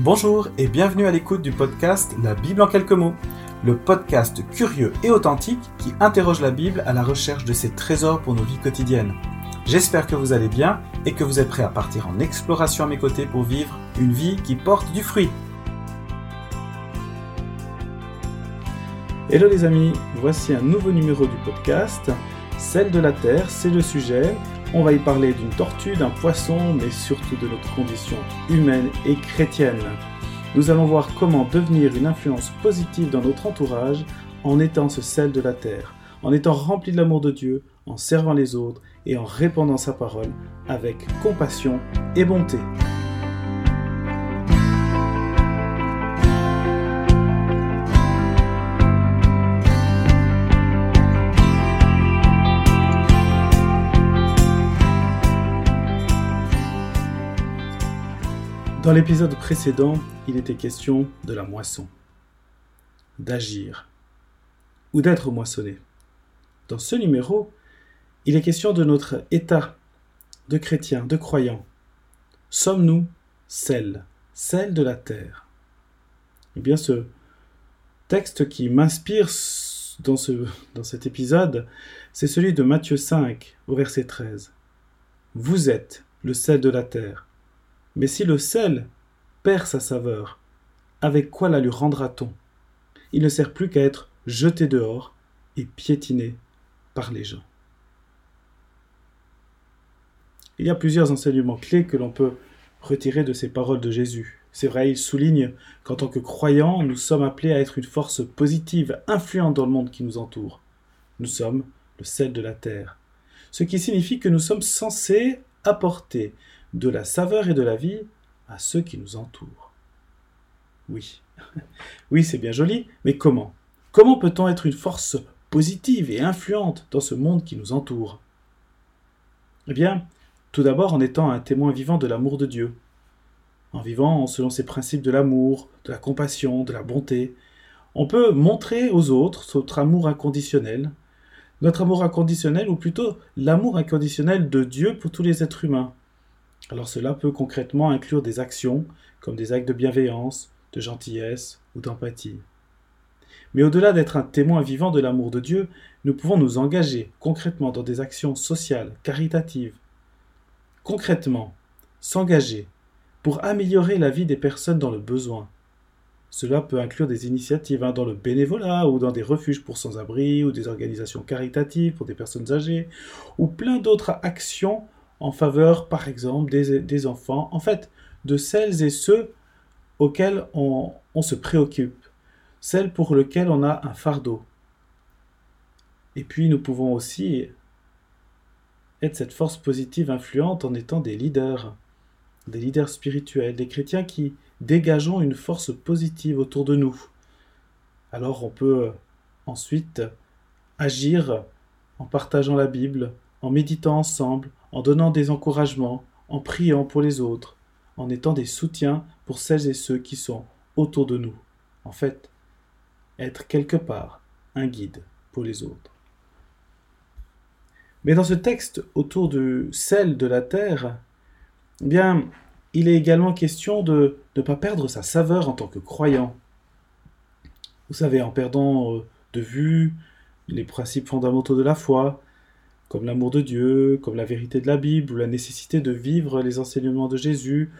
Bonjour et bienvenue à l'écoute du podcast La Bible en quelques mots, le podcast curieux et authentique qui interroge la Bible à la recherche de ses trésors pour nos vies quotidiennes. J'espère que vous allez bien et que vous êtes prêts à partir en exploration à mes côtés pour vivre une vie qui porte du fruit. Hello les amis, voici un nouveau numéro du podcast. Celle de la Terre, c'est le sujet on va y parler d'une tortue, d'un poisson, mais surtout de notre condition humaine et chrétienne. Nous allons voir comment devenir une influence positive dans notre entourage en étant ce sel de la terre, en étant rempli de l'amour de Dieu, en servant les autres et en répandant sa parole avec compassion et bonté. Dans l'épisode précédent, il était question de la moisson, d'agir ou d'être moissonné. Dans ce numéro, il est question de notre état de chrétien, de croyant. Sommes-nous celle, celle de la terre? Eh bien, ce texte qui m'inspire dans, ce, dans cet épisode, c'est celui de Matthieu 5, au verset 13. Vous êtes le sel de la terre. Mais si le sel perd sa saveur, avec quoi la lui rendra-t-on? Il ne sert plus qu'à être jeté dehors et piétiné par les gens. Il y a plusieurs enseignements clés que l'on peut retirer de ces paroles de Jésus. C'est vrai, il souligne qu'en tant que croyants, nous sommes appelés à être une force positive, influente dans le monde qui nous entoure. Nous sommes le sel de la terre. Ce qui signifie que nous sommes censés apporter de la saveur et de la vie à ceux qui nous entourent. Oui, oui, c'est bien joli, mais comment? Comment peut-on être une force positive et influente dans ce monde qui nous entoure? Eh bien, tout d'abord en étant un témoin vivant de l'amour de Dieu, en vivant selon ses principes de l'amour, de la compassion, de la bonté. On peut montrer aux autres notre amour inconditionnel, notre amour inconditionnel, ou plutôt l'amour inconditionnel de Dieu pour tous les êtres humains, alors cela peut concrètement inclure des actions comme des actes de bienveillance, de gentillesse ou d'empathie. Mais au-delà d'être un témoin vivant de l'amour de Dieu, nous pouvons nous engager concrètement dans des actions sociales, caritatives. Concrètement, s'engager pour améliorer la vie des personnes dans le besoin. Cela peut inclure des initiatives hein, dans le bénévolat ou dans des refuges pour sans-abri ou des organisations caritatives pour des personnes âgées ou plein d'autres actions en faveur, par exemple, des, enfants, en fait, de celles et ceux auxquels on, on se préoccupe, celles pour lesquelles on a un fardeau. Et puis nous pouvons aussi être cette force positive influente en étant des leaders, des leaders spirituels, des chrétiens qui dégageons une force positive autour de nous. Alors on peut ensuite agir en partageant la Bible, en méditant ensemble, en donnant des encouragements, en priant pour les autres, en étant des soutiens pour celles et ceux qui sont autour de nous. En fait, être quelque part un guide pour les autres. Mais dans ce texte autour du sel de la terre, eh bien, il est également question de ne pas perdre sa saveur en tant que croyant. Vous savez, en perdant euh, de vue les principes fondamentaux de la foi, comme l'amour de Dieu, comme la vérité de la Bible, ou la nécessité de vivre les enseignements de Jésus,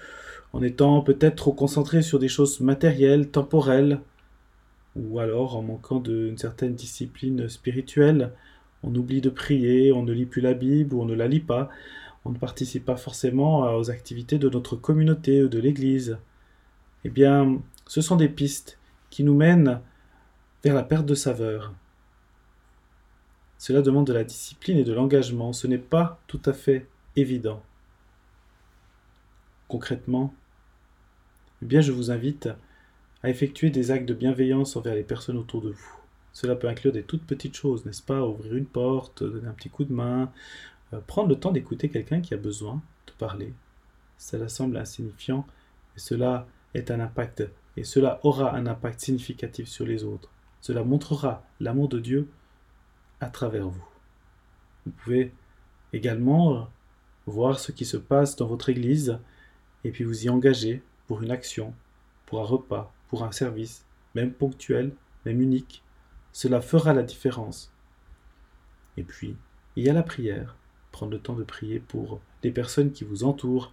en étant peut-être trop concentré sur des choses matérielles, temporelles, ou alors en manquant d'une certaine discipline spirituelle, on oublie de prier, on ne lit plus la Bible ou on ne la lit pas, on ne participe pas forcément aux activités de notre communauté ou de l'Église. Eh bien, ce sont des pistes qui nous mènent vers la perte de saveur, cela demande de la discipline et de l'engagement. Ce n'est pas tout à fait évident. Concrètement, eh bien, je vous invite à effectuer des actes de bienveillance envers les personnes autour de vous. Cela peut inclure des toutes petites choses, n'est-ce pas? Ouvrir une porte, donner un petit coup de main, euh, prendre le temps d'écouter quelqu'un qui a besoin de parler. Cela semble insignifiant, et cela est un impact, et cela aura un impact significatif sur les autres. Cela montrera l'amour de Dieu à travers vous. Vous pouvez également voir ce qui se passe dans votre Église et puis vous y engager pour une action pour un repas, pour un service, même ponctuel, même unique. Cela fera la différence. Et puis, il y a la prière. Prendre le temps de prier pour les personnes qui vous entourent,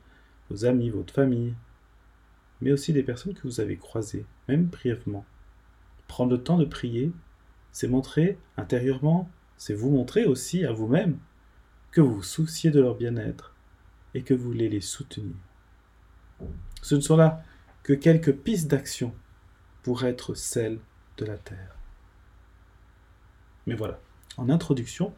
vos amis, votre famille, mais aussi des personnes que vous avez croisées, même brièvement. Prendre le temps de prier, c'est montrer intérieurement, c'est vous montrer aussi à vous-même que vous vous souciez de leur bien-être et que vous voulez les soutenir. Ce ne sont là que quelques pistes d'action pour être celles de la terre. Mais voilà, en introduction,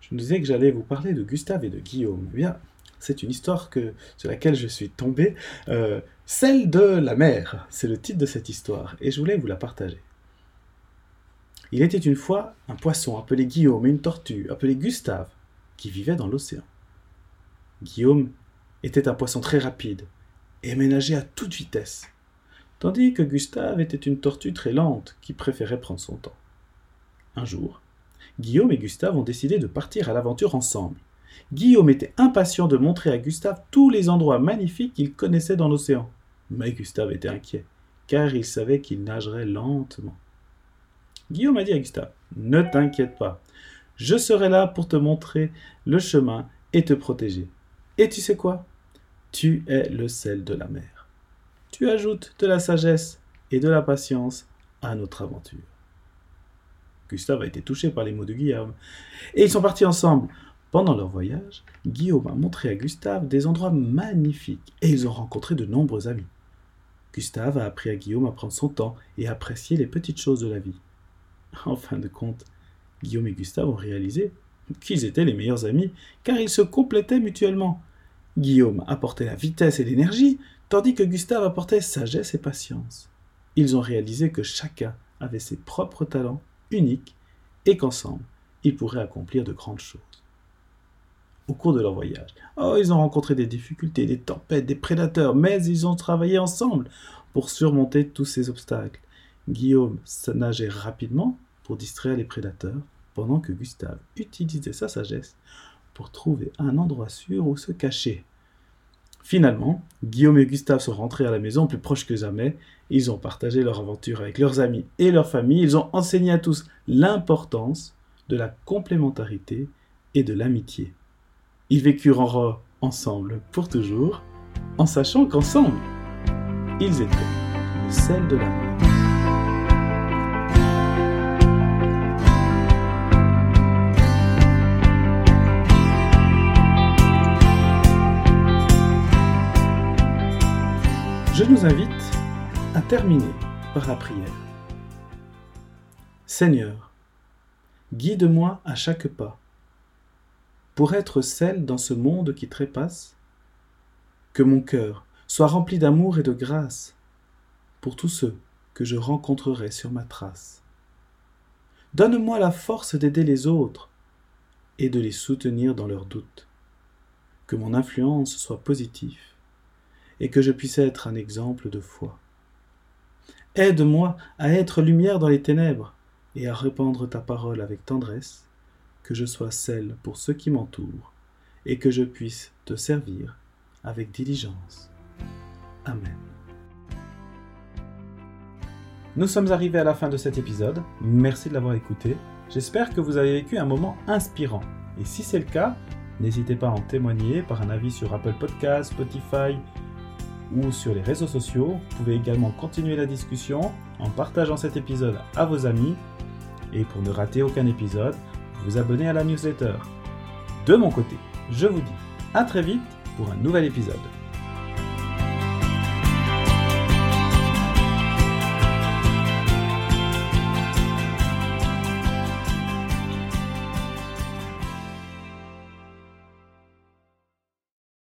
je me disais que j'allais vous parler de Gustave et de Guillaume. Eh bien, c'est une histoire sur laquelle je suis tombé. Euh, celle de la mer, c'est le titre de cette histoire, et je voulais vous la partager. Il était une fois un poisson appelé Guillaume et une tortue appelée Gustave qui vivaient dans l'océan. Guillaume était un poisson très rapide et ménageait à toute vitesse, tandis que Gustave était une tortue très lente qui préférait prendre son temps. Un jour, Guillaume et Gustave ont décidé de partir à l'aventure ensemble. Guillaume était impatient de montrer à Gustave tous les endroits magnifiques qu'il connaissait dans l'océan. Mais Gustave était inquiet, car il savait qu'il nagerait lentement. Guillaume a dit à Gustave Ne t'inquiète pas, je serai là pour te montrer le chemin et te protéger. Et tu sais quoi? Tu es le sel de la mer. Tu ajoutes de la sagesse et de la patience à notre aventure. Gustave a été touché par les mots de Guillaume. Et ils sont partis ensemble. Pendant leur voyage, Guillaume a montré à Gustave des endroits magnifiques et ils ont rencontré de nombreux amis. Gustave a appris à Guillaume à prendre son temps et à apprécier les petites choses de la vie. En fin de compte, Guillaume et Gustave ont réalisé qu'ils étaient les meilleurs amis car ils se complétaient mutuellement. Guillaume apportait la vitesse et l'énergie, tandis que Gustave apportait sagesse et patience. Ils ont réalisé que chacun avait ses propres talents unique et qu'ensemble, ils pourraient accomplir de grandes choses. Au cours de leur voyage, oh, ils ont rencontré des difficultés, des tempêtes, des prédateurs, mais ils ont travaillé ensemble pour surmonter tous ces obstacles. Guillaume nageait rapidement pour distraire les prédateurs, pendant que Gustave utilisait sa sagesse pour trouver un endroit sûr où se cacher. Finalement, Guillaume et Gustave sont rentrés à la maison plus proches que jamais. Ils ont partagé leur aventure avec leurs amis et leur famille. Ils ont enseigné à tous l'importance de la complémentarité et de l'amitié. Ils vécurent ensemble pour toujours, en sachant qu'ensemble, ils étaient le sel de l'amour. Je nous invite à terminer par la prière. Seigneur, guide-moi à chaque pas pour être celle dans ce monde qui trépasse, que mon cœur soit rempli d'amour et de grâce pour tous ceux que je rencontrerai sur ma trace. Donne-moi la force d'aider les autres et de les soutenir dans leurs doutes. Que mon influence soit positive et que je puisse être un exemple de foi. Aide-moi à être lumière dans les ténèbres et à répandre ta parole avec tendresse, que je sois celle pour ceux qui m'entourent et que je puisse te servir avec diligence. Amen. Nous sommes arrivés à la fin de cet épisode. Merci de l'avoir écouté. J'espère que vous avez vécu un moment inspirant. Et si c'est le cas, n'hésitez pas à en témoigner par un avis sur Apple Podcasts, Spotify, ou sur les réseaux sociaux. Vous pouvez également continuer la discussion en partageant cet épisode à vos amis. Et pour ne rater aucun épisode, vous abonnez à la newsletter. De mon côté, je vous dis à très vite pour un nouvel épisode.